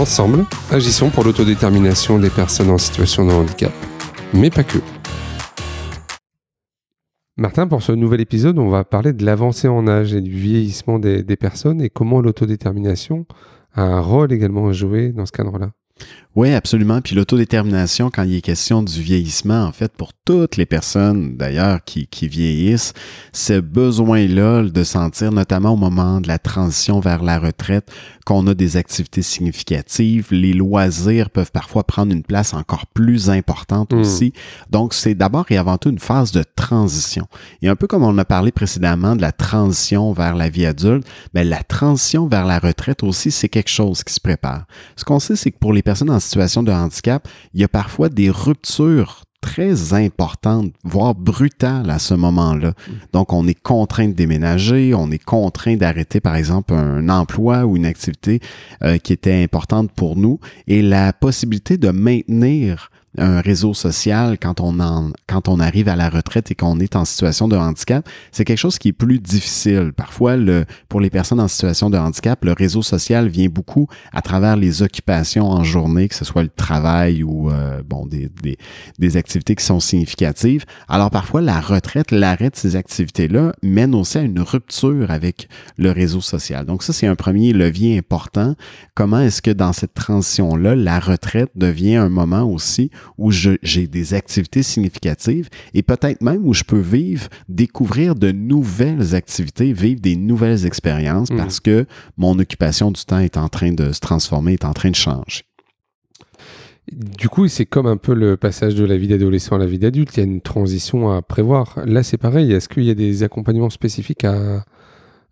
Ensemble, agissons pour l'autodétermination des personnes en situation de handicap, mais pas que. Martin, pour ce nouvel épisode, on va parler de l'avancée en âge et du vieillissement des, personnes et comment l'autodétermination a un rôle également à jouer dans ce cadre-là. Oui, absolument. Puis l'autodétermination, quand il est question du vieillissement, en fait, pour toutes les personnes d'ailleurs qui, qui vieillissent, ce besoin-là de sentir, notamment au moment de la transition vers la retraite, qu'on a des activités significatives. Les loisirs peuvent parfois prendre une place encore plus importante hmm. aussi. Donc, c'est d'abord et avant tout une phase de transition. Et un peu comme on a parlé précédemment de la transition vers la vie adulte, mais ben, la transition vers la retraite aussi, c'est quelque chose qui se prépare. Ce qu'on sait, c'est que pour les personnes en situation de handicap, il y a parfois des ruptures très importantes, voire brutales à ce moment-là. Mm. Donc, on est contraint de déménager, on est contraint d'arrêter, par exemple, un emploi ou une activité euh, qui était importante pour nous. Et la possibilité de maintenir un réseau social quand on en, quand on arrive à la retraite et qu'on est en situation de handicap, c'est quelque chose qui est plus difficile. Parfois, le, pour les personnes en situation de handicap, le réseau social vient beaucoup à travers les occupations en journée, que ce soit le travail ou euh, bon des, des, des, activités qui sont significatives. Alors parfois, la retraite, l'arrêt de ces activités-là mène aussi à une rupture avec le réseau social. Donc ça, c'est un premier levier important. Comment est-ce que dans cette transition-là, la retraite devient un moment aussi où j'ai des activités significatives et peut-être même où je peux vivre, découvrir de nouvelles activités, vivre des nouvelles expériences mm. parce que mon occupation du temps est en train de se transformer, est en train de changer. Du coup, c'est comme un peu le passage de la vie d'adolescent à la vie d'adulte. Il y a une transition à prévoir. Là, c'est pareil. Est-ce qu'il y a des accompagnements spécifiques à,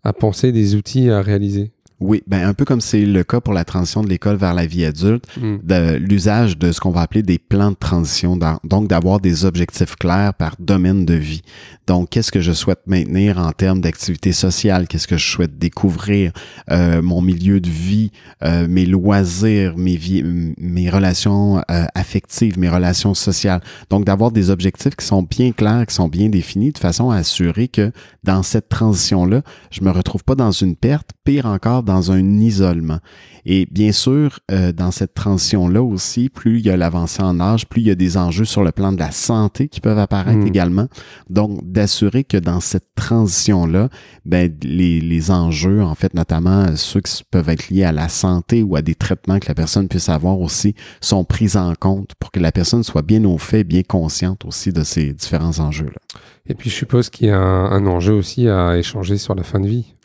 à penser, des outils à réaliser? Oui, ben un peu comme c'est le cas pour la transition de l'école vers la vie adulte, mm. de l'usage de ce qu'on va appeler des plans de transition, donc d'avoir des objectifs clairs par domaine de vie. Donc, qu'est-ce que je souhaite maintenir en termes d'activité sociale, qu'est-ce que je souhaite découvrir, euh, mon milieu de vie, euh, mes loisirs, mes vies, mes relations euh, affectives, mes relations sociales? Donc, d'avoir des objectifs qui sont bien clairs, qui sont bien définis, de façon à assurer que dans cette transition-là, je me retrouve pas dans une perte, pire encore dans un isolement. Et bien sûr, euh, dans cette transition-là aussi, plus il y a l'avancée en âge, plus il y a des enjeux sur le plan de la santé qui peuvent apparaître hmm. également. Donc, d'assurer que dans cette transition-là, ben, les, les enjeux, en fait, notamment ceux qui peuvent être liés à la santé ou à des traitements que la personne puisse avoir aussi, sont pris en compte pour que la personne soit bien au fait, bien consciente aussi de ces différents enjeux-là. Et puis, je suppose qu'il y a un enjeu aussi à échanger sur la fin de vie.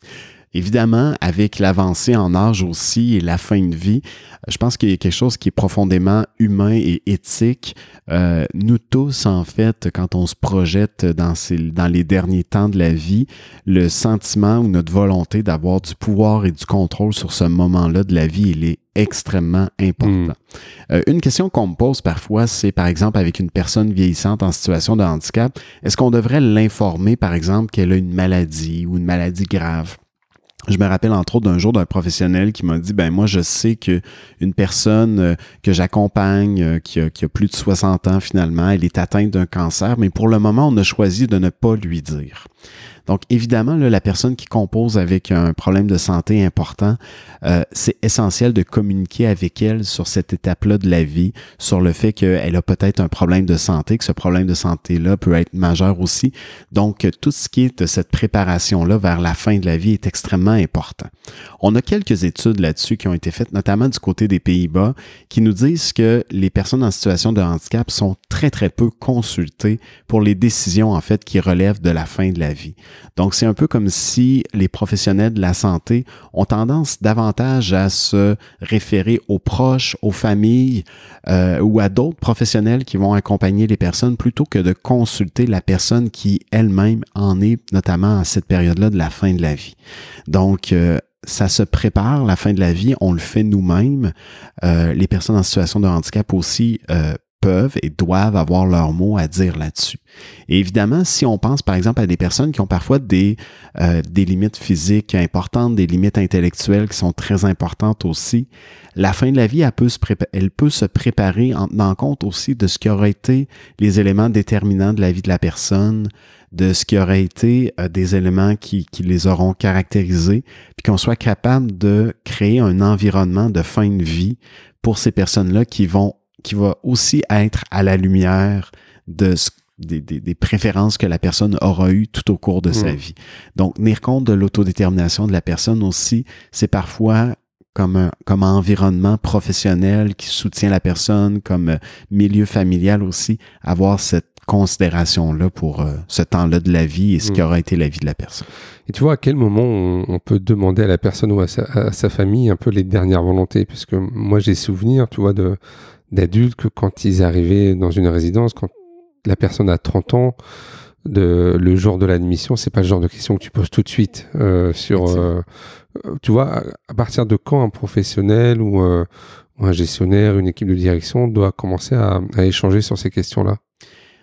Évidemment, avec l'avancée en âge aussi et la fin de vie, je pense qu'il y a quelque chose qui est profondément humain et éthique. Euh, nous tous, en fait, quand on se projette dans, ces, dans les derniers temps de la vie, le sentiment ou notre volonté d'avoir du pouvoir et du contrôle sur ce moment-là de la vie, il est extrêmement important. Hmm. Euh, une question qu'on me pose parfois, c'est par exemple avec une personne vieillissante en situation de handicap, est-ce qu'on devrait l'informer, par exemple, qu'elle a une maladie ou une maladie grave? Je me rappelle entre autres d'un jour d'un professionnel qui m'a dit ben moi je sais que une personne euh, que j'accompagne euh, qui a, qui a plus de 60 ans finalement, elle est atteinte d'un cancer, mais pour le moment on a choisi de ne pas lui dire. Donc, évidemment, la personne qui compose avec un problème de santé important, euh, c'est essentiel de communiquer avec elle sur cette étape-là de la vie, sur le fait qu'elle a peut-être un problème de santé, que ce problème de santé-là peut être majeur aussi. Donc, tout ce qui est de cette préparation-là vers la fin de la vie est extrêmement important. On a quelques études là-dessus qui ont été faites, notamment du côté des Pays-Bas, qui nous disent que les personnes en situation de handicap sont très, très peu consultées pour les décisions, en fait, qui relèvent de la fin de la vie. Donc, c'est un peu comme si les professionnels de la santé ont tendance davantage à se référer aux proches, aux familles euh, ou à d'autres professionnels qui vont accompagner les personnes plutôt que de consulter la personne qui elle-même en est, notamment à cette période-là de la fin de la vie. Donc, euh, ça se prépare, la fin de la vie, on le fait nous-mêmes. Euh, les personnes en situation de handicap aussi euh, et doivent avoir leur mot à dire là-dessus. Et évidemment, si on pense par exemple à des personnes qui ont parfois des, euh, des limites physiques importantes, des limites intellectuelles qui sont très importantes aussi, la fin de la vie, elle peut se, elle peut se préparer en tenant compte aussi de ce qui aurait été les éléments déterminants de la vie de la personne, de ce qui aurait été euh, des éléments qui, qui, les auront caractérisés, puis qu'on soit capable de créer un environnement de fin de vie pour ces personnes-là qui vont qui va aussi être à la lumière de des, des, préférences que la personne aura eues tout au cours de sa mm. vie. Donc, tenir compte de l'autodétermination de la personne aussi, c'est parfois comme un comme environnement professionnel qui soutient la personne, comme euh, milieu familial aussi, avoir cette considération-là pour euh, ce temps-là de la vie et ce qui mm. aura été la vie de la personne. Et tu vois, à quel moment on, peut demander à la personne ou à sa, à sa, famille un peu les dernières volontés? Puisque moi, j'ai souvenir, tu vois, de d'adultes que quand ils arrivaient dans une résidence, quand la personne a 30 ans, de, le jour de l'admission, c'est pas le genre de question que tu poses tout de suite euh, sur. Euh, tu vois, à partir de quand un professionnel ou, euh, un gestionnaire, une équipe de direction doit commencer à, à échanger sur ces questions-là?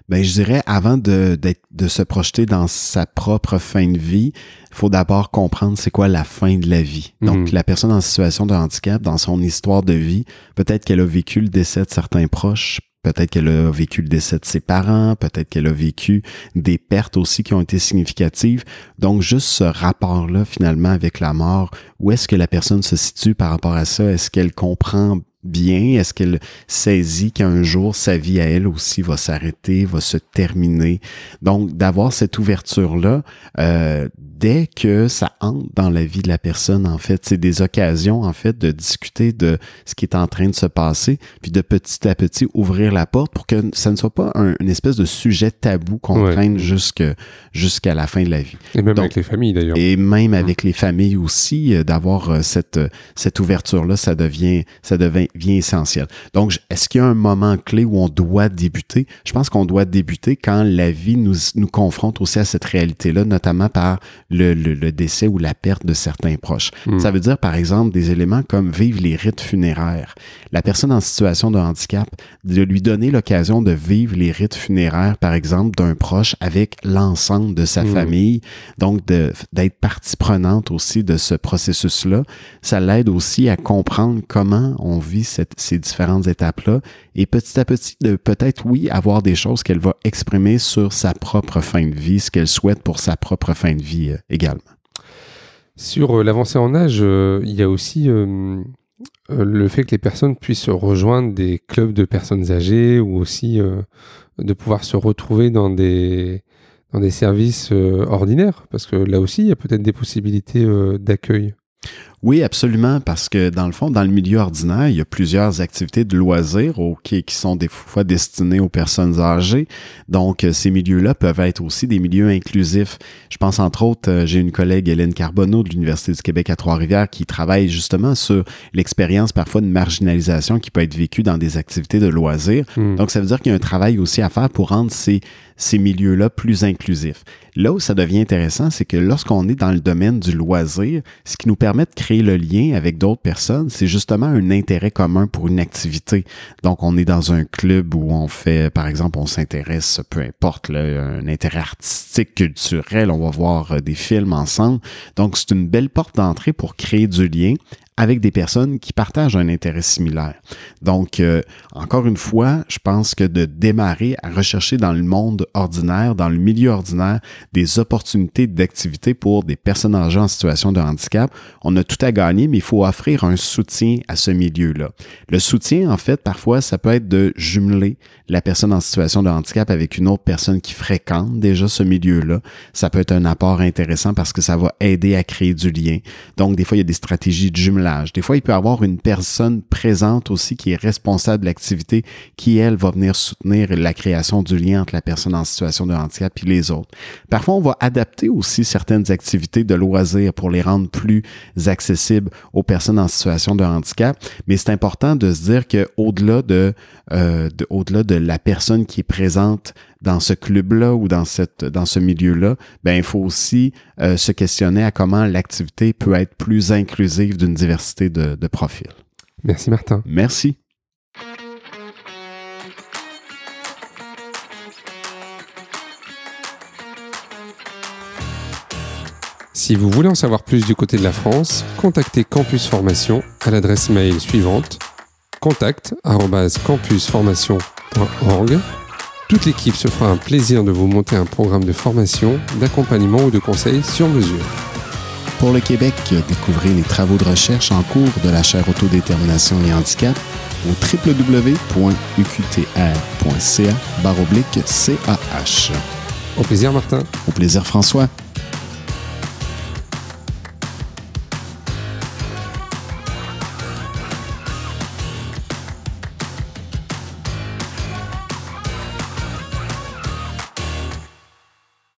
Ben, je dirais, avant de, de se projeter dans sa propre fin de vie, il faut d'abord comprendre c'est quoi la fin de la vie. Donc, mhm. la personne en situation de handicap, dans son histoire de vie, peut-être qu'elle a vécu le décès de certains proches, peut-être qu'elle a vécu le décès de ses parents, peut-être qu'elle a vécu des pertes aussi qui ont été significatives. Donc, juste ce rapport-là, finalement, avec la mort, où est-ce que la personne se situe par rapport à ça? Est-ce qu'elle comprend bien? Est-ce qu'elle saisit qu'un jour sa vie à elle aussi va s'arrêter, va se terminer? Donc, d'avoir cette ouverture-là, euh, dès que ça entre dans la vie de la personne, en fait, c'est des occasions, en fait, de discuter de ce qui est en train de se passer, puis de petit à petit ouvrir la porte pour que ça ne soit pas un, une espèce de sujet tabou qu'on traîne jusqu'à la fin de la vie. Et même avec les familles, d'ailleurs. Et même avec les familles aussi, euh, d'avoir euh, cette, cette ouverture-là, ça devient, ça devient bien essentiel. Donc, est-ce qu'il y a un moment clé où on doit débuter? Je pense qu'on doit débuter quand la vie nous, nous confronte aussi à cette réalité-là, notamment par le, le, décès ou la perte de certains proches. Hmm. Ça veut dire, par exemple, des éléments comme vivre les rites funéraires. La personne en situation de handicap, de lui donner l'occasion de vivre les rites funéraires, par exemple, d'un proche avec l'ensemble de sa hmm. famille, donc d'être partie prenante aussi de ce processus-là, ça l'aide aussi à comprendre comment on vit cette, ces différentes étapes-là et petit à petit de peut-être, oui, avoir des choses qu'elle va exprimer sur sa propre fin de vie, ce qu'elle souhaite pour sa propre fin de vie euh, également. Sur euh, l'avancée en âge, euh, il y a aussi le fait que les personnes puissent rejoindre des clubs de personnes âgées ou aussi de pouvoir se retrouver dans des, dans des services ordinaires, parce que là aussi, il y a peut-être des possibilités d'accueil. Oui, absolument, parce que dans le fond, dans le milieu ordinaire, il y a plusieurs activités de loisirs qui sont des fois destinées aux personnes âgées. Donc, euh, ces milieux-là peuvent être aussi des milieux inclusifs. Je pense entre autres, euh, j'ai une collègue, Hélène Carbonneau de l'Université du Québec à Trois-Rivières, qui travaille justement sur l'expérience parfois de marginalisation qui peut être vécue dans des activités de loisirs. Hmm. Donc, ça veut dire qu'il y a un travail aussi à faire pour rendre ces, ces milieux-là plus inclusifs. Là où ça devient intéressant, c'est que lorsqu'on est dans le domaine du loisir, ce qui nous permet de créer le lien avec d'autres personnes, c'est justement un intérêt commun pour une activité. Donc, on est dans un club où on fait, par exemple, on s'intéresse, peu importe, un intérêt artistique, culturel, on va voir euh, des films ensemble. Donc, c'est une belle porte d'entrée pour créer du lien avec des personnes qui partagent un intérêt similaire. Donc, euh, encore une fois, je pense que de démarrer à rechercher dans le monde ordinaire, dans le milieu ordinaire, des opportunités d'activité pour des personnes âgées en situation de handicap, on a tout à gagner, mais il faut offrir un soutien à ce milieu-là. Le soutien, en fait, parfois, ça peut être de jumeler la personne en situation de handicap avec une autre personne qui fréquente déjà ce milieu-là. Ça peut être un apport intéressant parce que ça va aider à créer du lien. Donc, des fois, il y a des stratégies de jumelage Des fois, il peut y avoir une personne présente aussi qui est responsable de l'activité, qui, elle, va venir soutenir la création du lien entre la personne en situation de handicap et les autres. Parfois, on va adapter aussi certaines activités de loisirs pour les rendre plus accessibles aux personnes en situation de handicap, mais c'est important de se dire que au-delà de, euh, de au-delà de la personne qui est présente dans ce club-là ou dans, cette, dans ce milieu-là, ben, il faut aussi euh, se questionner à comment l'activité peut être plus inclusive d'une diversité de, de profils. Merci Martin. Merci. Si vous voulez en savoir plus du côté de la France, contactez Campus Formation à l'adresse mail suivante contact@campusformation.org toute l'équipe se fera un plaisir de vous monter un programme de formation, d'accompagnement ou de conseil sur mesure. Pour le Québec, découvrez les travaux de recherche en cours de la chaire Autodétermination et Handicap au www.uqtr.ca CAH. Au plaisir Martin. Au plaisir François.